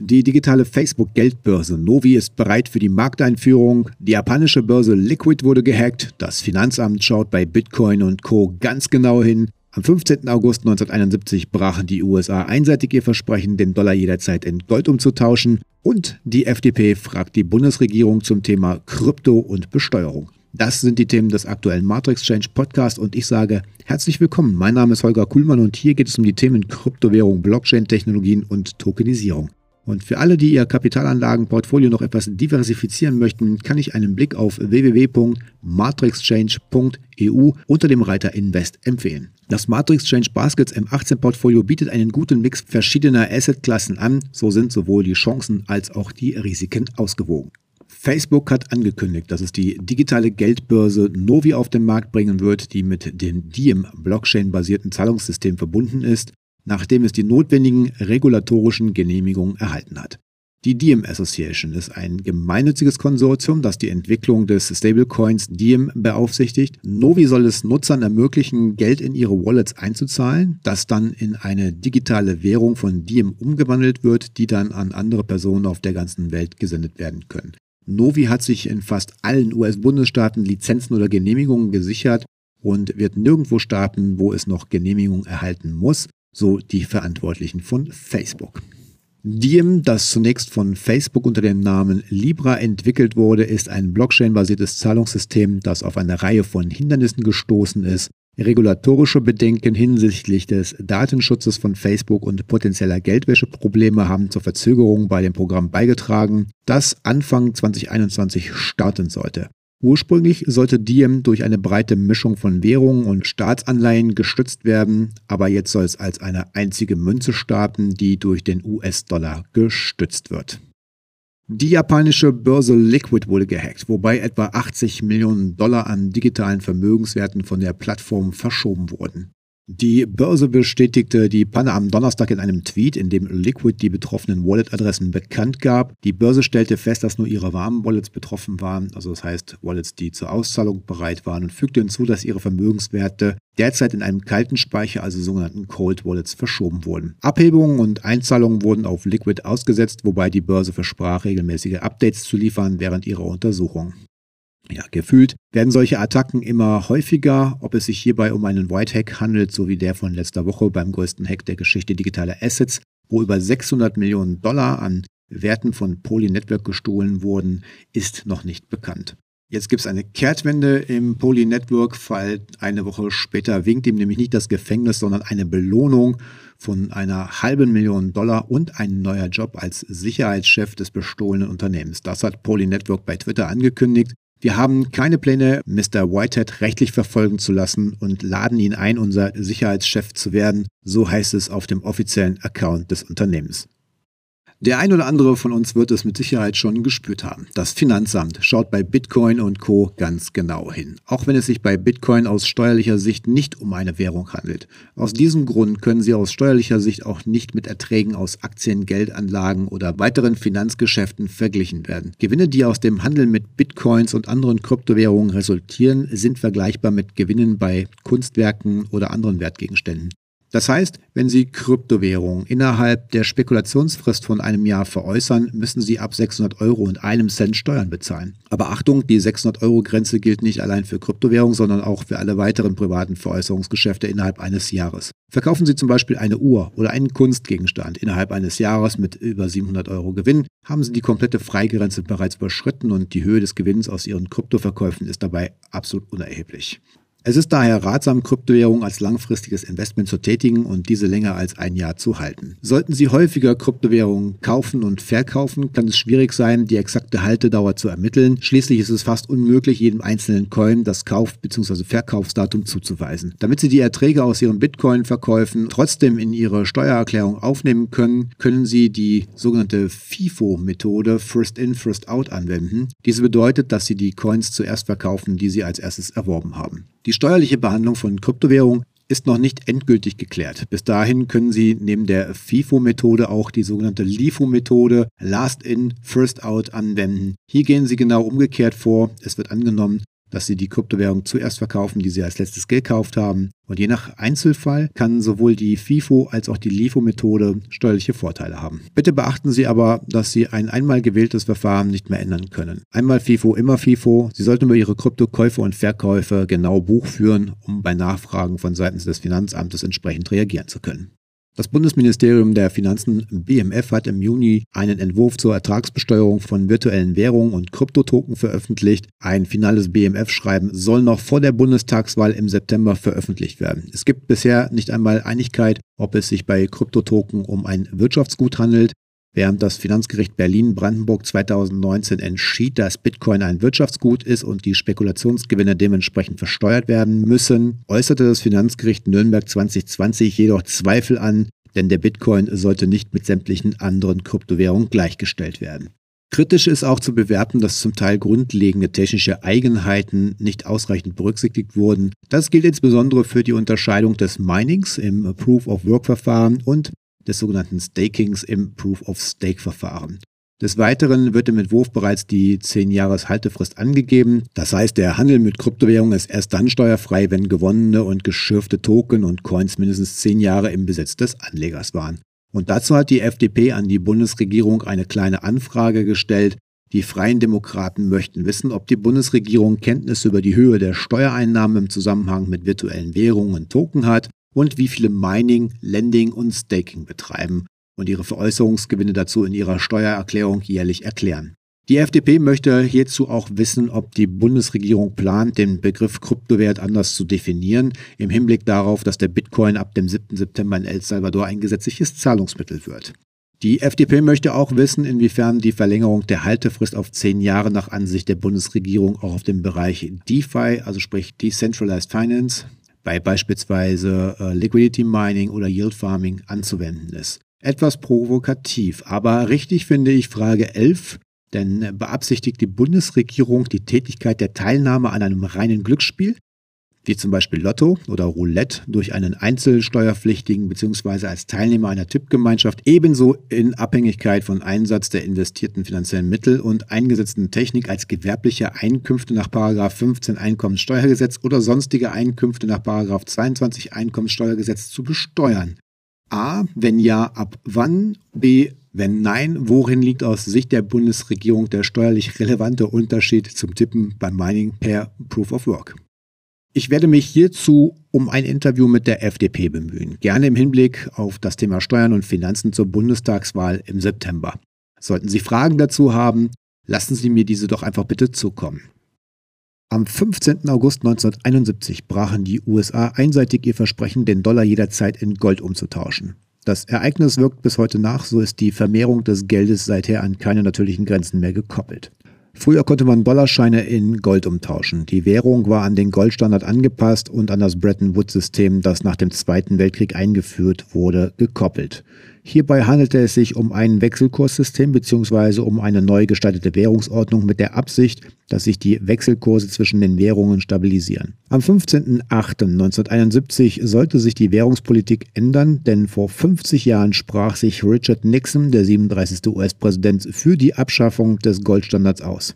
Die digitale Facebook-Geldbörse Novi ist bereit für die Markteinführung. Die japanische Börse Liquid wurde gehackt. Das Finanzamt schaut bei Bitcoin und Co. ganz genau hin. Am 15. August 1971 brachen die USA einseitig ihr Versprechen, den Dollar jederzeit in Gold umzutauschen. Und die FDP fragt die Bundesregierung zum Thema Krypto und Besteuerung. Das sind die Themen des aktuellen Matrix Change Podcast und ich sage herzlich willkommen. Mein Name ist Holger Kuhlmann und hier geht es um die Themen Kryptowährung, Blockchain-Technologien und Tokenisierung. Und für alle, die ihr Kapitalanlagenportfolio noch etwas diversifizieren möchten, kann ich einen Blick auf www.matrixchange.eu unter dem Reiter Invest empfehlen. Das Matrix Change Baskets M18 Portfolio bietet einen guten Mix verschiedener Assetklassen an, so sind sowohl die Chancen als auch die Risiken ausgewogen. Facebook hat angekündigt, dass es die digitale Geldbörse Novi auf den Markt bringen wird, die mit dem Diem Blockchain-basierten Zahlungssystem verbunden ist nachdem es die notwendigen regulatorischen Genehmigungen erhalten hat. Die Diem Association ist ein gemeinnütziges Konsortium, das die Entwicklung des Stablecoins Diem beaufsichtigt. Novi soll es Nutzern ermöglichen, Geld in ihre Wallets einzuzahlen, das dann in eine digitale Währung von Diem umgewandelt wird, die dann an andere Personen auf der ganzen Welt gesendet werden können. Novi hat sich in fast allen US-Bundesstaaten Lizenzen oder Genehmigungen gesichert und wird nirgendwo starten, wo es noch Genehmigung erhalten muss so die Verantwortlichen von Facebook. Diem, das zunächst von Facebook unter dem Namen Libra entwickelt wurde, ist ein Blockchain-basiertes Zahlungssystem, das auf eine Reihe von Hindernissen gestoßen ist. Regulatorische Bedenken hinsichtlich des Datenschutzes von Facebook und potenzieller Geldwäscheprobleme haben zur Verzögerung bei dem Programm beigetragen, das Anfang 2021 starten sollte. Ursprünglich sollte Diem durch eine breite Mischung von Währungen und Staatsanleihen gestützt werden, aber jetzt soll es als eine einzige Münze starten, die durch den US-Dollar gestützt wird. Die japanische Börse Liquid wurde gehackt, wobei etwa 80 Millionen Dollar an digitalen Vermögenswerten von der Plattform verschoben wurden. Die Börse bestätigte die Panne am Donnerstag in einem Tweet, in dem Liquid die betroffenen Wallet-Adressen bekannt gab. Die Börse stellte fest, dass nur ihre warmen Wallets betroffen waren, also das heißt Wallets, die zur Auszahlung bereit waren, und fügte hinzu, dass ihre Vermögenswerte derzeit in einem kalten Speicher, also sogenannten Cold Wallets, verschoben wurden. Abhebungen und Einzahlungen wurden auf Liquid ausgesetzt, wobei die Börse versprach, regelmäßige Updates zu liefern während ihrer Untersuchung. Ja, gefühlt werden solche Attacken immer häufiger, ob es sich hierbei um einen White Hack handelt, so wie der von letzter Woche beim größten Hack der Geschichte digitaler Assets, wo über 600 Millionen Dollar an Werten von Poly Network gestohlen wurden, ist noch nicht bekannt. Jetzt gibt es eine Kehrtwende im Poly Network Fall. Eine Woche später winkt ihm nämlich nicht das Gefängnis, sondern eine Belohnung von einer halben Million Dollar und ein neuer Job als Sicherheitschef des bestohlenen Unternehmens. Das hat Poly Network bei Twitter angekündigt. Wir haben keine Pläne, Mr. Whitehead rechtlich verfolgen zu lassen und laden ihn ein, unser Sicherheitschef zu werden, so heißt es auf dem offiziellen Account des Unternehmens. Der ein oder andere von uns wird es mit Sicherheit schon gespürt haben. Das Finanzamt schaut bei Bitcoin und Co. ganz genau hin, auch wenn es sich bei Bitcoin aus steuerlicher Sicht nicht um eine Währung handelt. Aus diesem Grund können sie aus steuerlicher Sicht auch nicht mit Erträgen aus Aktien, Geldanlagen oder weiteren Finanzgeschäften verglichen werden. Gewinne, die aus dem Handel mit Bitcoins und anderen Kryptowährungen resultieren, sind vergleichbar mit Gewinnen bei Kunstwerken oder anderen Wertgegenständen. Das heißt, wenn Sie Kryptowährungen innerhalb der Spekulationsfrist von einem Jahr veräußern, müssen Sie ab 600 Euro und einem Cent Steuern bezahlen. Aber Achtung, die 600 Euro Grenze gilt nicht allein für Kryptowährungen, sondern auch für alle weiteren privaten Veräußerungsgeschäfte innerhalb eines Jahres. Verkaufen Sie zum Beispiel eine Uhr oder einen Kunstgegenstand innerhalb eines Jahres mit über 700 Euro Gewinn, haben Sie die komplette Freigrenze bereits überschritten und die Höhe des Gewinns aus Ihren Kryptoverkäufen ist dabei absolut unerheblich. Es ist daher ratsam, Kryptowährungen als langfristiges Investment zu tätigen und diese länger als ein Jahr zu halten. Sollten Sie häufiger Kryptowährungen kaufen und verkaufen, kann es schwierig sein, die exakte Haltedauer zu ermitteln. Schließlich ist es fast unmöglich, jedem einzelnen Coin das Kauf- bzw. Verkaufsdatum zuzuweisen. Damit Sie die Erträge aus Ihren Bitcoin-Verkäufen trotzdem in Ihre Steuererklärung aufnehmen können, können Sie die sogenannte FIFO-Methode First In, First Out anwenden. Diese bedeutet, dass Sie die Coins zuerst verkaufen, die Sie als erstes erworben haben. Die steuerliche Behandlung von Kryptowährungen ist noch nicht endgültig geklärt. Bis dahin können Sie neben der FIFO-Methode auch die sogenannte LIFO-Methode Last In, First Out anwenden. Hier gehen Sie genau umgekehrt vor. Es wird angenommen, dass sie die Kryptowährung zuerst verkaufen, die sie als letztes gekauft haben. Und je nach Einzelfall kann sowohl die FIFO als auch die LIFO-Methode steuerliche Vorteile haben. Bitte beachten Sie aber, dass Sie ein einmal gewähltes Verfahren nicht mehr ändern können. Einmal FIFO, immer FIFO. Sie sollten über Ihre Kryptokäufe und Verkäufe genau Buch führen, um bei Nachfragen von seitens des Finanzamtes entsprechend reagieren zu können. Das Bundesministerium der Finanzen BMF hat im Juni einen Entwurf zur Ertragsbesteuerung von virtuellen Währungen und Kryptotoken veröffentlicht. Ein finales BMF-Schreiben soll noch vor der Bundestagswahl im September veröffentlicht werden. Es gibt bisher nicht einmal Einigkeit, ob es sich bei Kryptotoken um ein Wirtschaftsgut handelt. Während das Finanzgericht Berlin-Brandenburg 2019 entschied, dass Bitcoin ein Wirtschaftsgut ist und die Spekulationsgewinne dementsprechend versteuert werden müssen, äußerte das Finanzgericht Nürnberg 2020 jedoch Zweifel an, denn der Bitcoin sollte nicht mit sämtlichen anderen Kryptowährungen gleichgestellt werden. Kritisch ist auch zu bewerten, dass zum Teil grundlegende technische Eigenheiten nicht ausreichend berücksichtigt wurden. Das gilt insbesondere für die Unterscheidung des Minings im Proof-of-Work-Verfahren und des sogenannten Stakings im Proof-of-Stake-Verfahren. Des Weiteren wird im Entwurf bereits die 10-Jahres-Haltefrist angegeben. Das heißt, der Handel mit Kryptowährungen ist erst dann steuerfrei, wenn gewonnene und geschürfte Token und Coins mindestens 10 Jahre im Besitz des Anlegers waren. Und dazu hat die FDP an die Bundesregierung eine kleine Anfrage gestellt. Die Freien Demokraten möchten wissen, ob die Bundesregierung Kenntnis über die Höhe der Steuereinnahmen im Zusammenhang mit virtuellen Währungen und Token hat und wie viele Mining, Lending und Staking betreiben und ihre Veräußerungsgewinne dazu in ihrer Steuererklärung jährlich erklären. Die FDP möchte hierzu auch wissen, ob die Bundesregierung plant, den Begriff Kryptowert anders zu definieren, im Hinblick darauf, dass der Bitcoin ab dem 7. September in El Salvador ein gesetzliches Zahlungsmittel wird. Die FDP möchte auch wissen, inwiefern die Verlängerung der Haltefrist auf zehn Jahre nach Ansicht der Bundesregierung auch auf den Bereich DeFi, also sprich Decentralized Finance, bei beispielsweise äh, Liquidity Mining oder Yield Farming anzuwenden ist. Etwas provokativ, aber richtig finde ich Frage 11, denn beabsichtigt die Bundesregierung die Tätigkeit der Teilnahme an einem reinen Glücksspiel wie zum Beispiel Lotto oder Roulette, durch einen Einzelsteuerpflichtigen bzw. als Teilnehmer einer Tippgemeinschaft ebenso in Abhängigkeit von Einsatz der investierten finanziellen Mittel und eingesetzten Technik als gewerbliche Einkünfte nach 15 Einkommenssteuergesetz oder sonstige Einkünfte nach 22 Einkommenssteuergesetz zu besteuern. A. Wenn ja, ab wann? B. Wenn nein, worin liegt aus Sicht der Bundesregierung der steuerlich relevante Unterschied zum Tippen beim Mining per Proof of Work? Ich werde mich hierzu um ein Interview mit der FDP bemühen, gerne im Hinblick auf das Thema Steuern und Finanzen zur Bundestagswahl im September. Sollten Sie Fragen dazu haben, lassen Sie mir diese doch einfach bitte zukommen. Am 15. August 1971 brachen die USA einseitig ihr Versprechen, den Dollar jederzeit in Gold umzutauschen. Das Ereignis wirkt bis heute nach, so ist die Vermehrung des Geldes seither an keine natürlichen Grenzen mehr gekoppelt. Früher konnte man Dollarscheine in Gold umtauschen. Die Währung war an den Goldstandard angepasst und an das Bretton Woods-System, das nach dem Zweiten Weltkrieg eingeführt wurde, gekoppelt. Hierbei handelte es sich um ein Wechselkurssystem bzw. um eine neu gestaltete Währungsordnung mit der Absicht, dass sich die Wechselkurse zwischen den Währungen stabilisieren. Am 15.08.1971 sollte sich die Währungspolitik ändern, denn vor 50 Jahren sprach sich Richard Nixon, der 37. US-Präsident, für die Abschaffung des Goldstandards aus.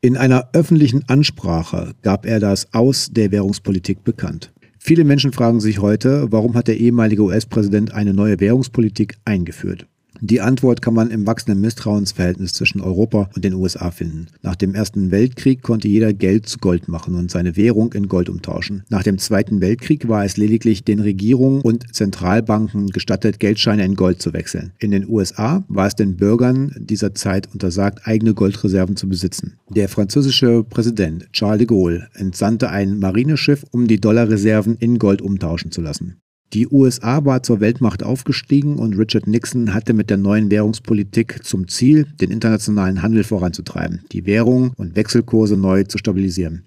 In einer öffentlichen Ansprache gab er das Aus der Währungspolitik bekannt. Viele Menschen fragen sich heute, warum hat der ehemalige US-Präsident eine neue Währungspolitik eingeführt? Die Antwort kann man im wachsenden Misstrauensverhältnis zwischen Europa und den USA finden. Nach dem Ersten Weltkrieg konnte jeder Geld zu Gold machen und seine Währung in Gold umtauschen. Nach dem Zweiten Weltkrieg war es lediglich den Regierungen und Zentralbanken gestattet, Geldscheine in Gold zu wechseln. In den USA war es den Bürgern dieser Zeit untersagt, eigene Goldreserven zu besitzen. Der französische Präsident Charles de Gaulle entsandte ein Marineschiff, um die Dollarreserven in Gold umtauschen zu lassen. Die USA war zur Weltmacht aufgestiegen und Richard Nixon hatte mit der neuen Währungspolitik zum Ziel, den internationalen Handel voranzutreiben, die Währung und Wechselkurse neu zu stabilisieren.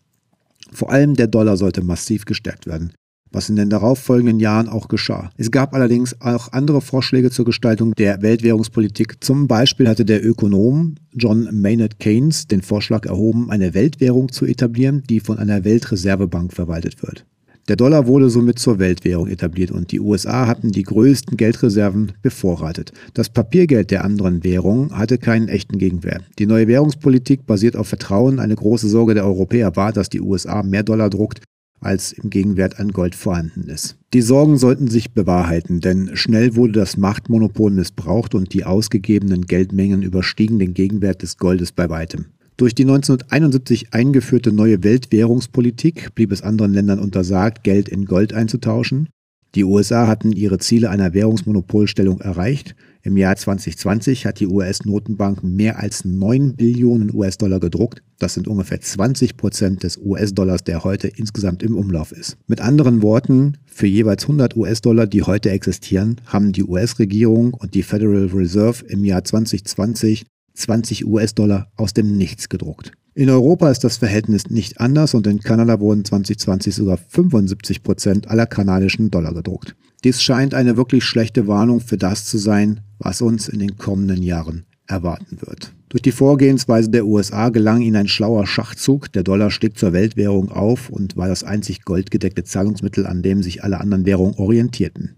Vor allem der Dollar sollte massiv gestärkt werden, was in den darauffolgenden Jahren auch geschah. Es gab allerdings auch andere Vorschläge zur Gestaltung der Weltwährungspolitik. Zum Beispiel hatte der Ökonom John Maynard Keynes den Vorschlag erhoben, eine Weltwährung zu etablieren, die von einer Weltreservebank verwaltet wird. Der Dollar wurde somit zur Weltwährung etabliert und die USA hatten die größten Geldreserven bevorratet. Das Papiergeld der anderen Währungen hatte keinen echten Gegenwert. Die neue Währungspolitik basiert auf Vertrauen. Eine große Sorge der Europäer war, dass die USA mehr Dollar druckt, als im Gegenwert an Gold vorhanden ist. Die Sorgen sollten sich bewahrheiten, denn schnell wurde das Machtmonopol missbraucht und die ausgegebenen Geldmengen überstiegen den Gegenwert des Goldes bei weitem. Durch die 1971 eingeführte neue Weltwährungspolitik blieb es anderen Ländern untersagt, Geld in Gold einzutauschen. Die USA hatten ihre Ziele einer Währungsmonopolstellung erreicht. Im Jahr 2020 hat die US-Notenbank mehr als 9 Billionen US-Dollar gedruckt. Das sind ungefähr 20 Prozent des US-Dollars, der heute insgesamt im Umlauf ist. Mit anderen Worten, für jeweils 100 US-Dollar, die heute existieren, haben die US-Regierung und die Federal Reserve im Jahr 2020 20 US-Dollar aus dem Nichts gedruckt. In Europa ist das Verhältnis nicht anders und in Kanada wurden 2020 sogar 75 Prozent aller kanadischen Dollar gedruckt. Dies scheint eine wirklich schlechte Warnung für das zu sein, was uns in den kommenden Jahren erwarten wird. Durch die Vorgehensweise der USA gelang ihnen ein schlauer Schachzug. Der Dollar stieg zur Weltwährung auf und war das einzig goldgedeckte Zahlungsmittel, an dem sich alle anderen Währungen orientierten.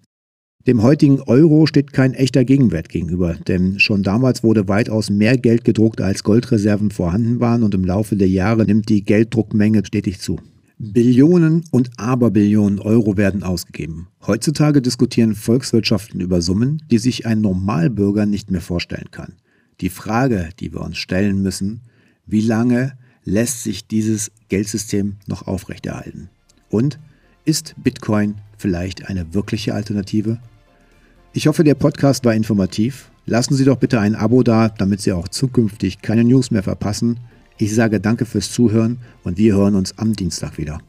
Dem heutigen Euro steht kein echter Gegenwert gegenüber, denn schon damals wurde weitaus mehr Geld gedruckt, als Goldreserven vorhanden waren und im Laufe der Jahre nimmt die Gelddruckmenge stetig zu. Billionen und Aberbillionen Euro werden ausgegeben. Heutzutage diskutieren Volkswirtschaften über Summen, die sich ein Normalbürger nicht mehr vorstellen kann. Die Frage, die wir uns stellen müssen, wie lange lässt sich dieses Geldsystem noch aufrechterhalten? Und ist Bitcoin vielleicht eine wirkliche Alternative? Ich hoffe, der Podcast war informativ. Lassen Sie doch bitte ein Abo da, damit Sie auch zukünftig keine News mehr verpassen. Ich sage danke fürs Zuhören und wir hören uns am Dienstag wieder.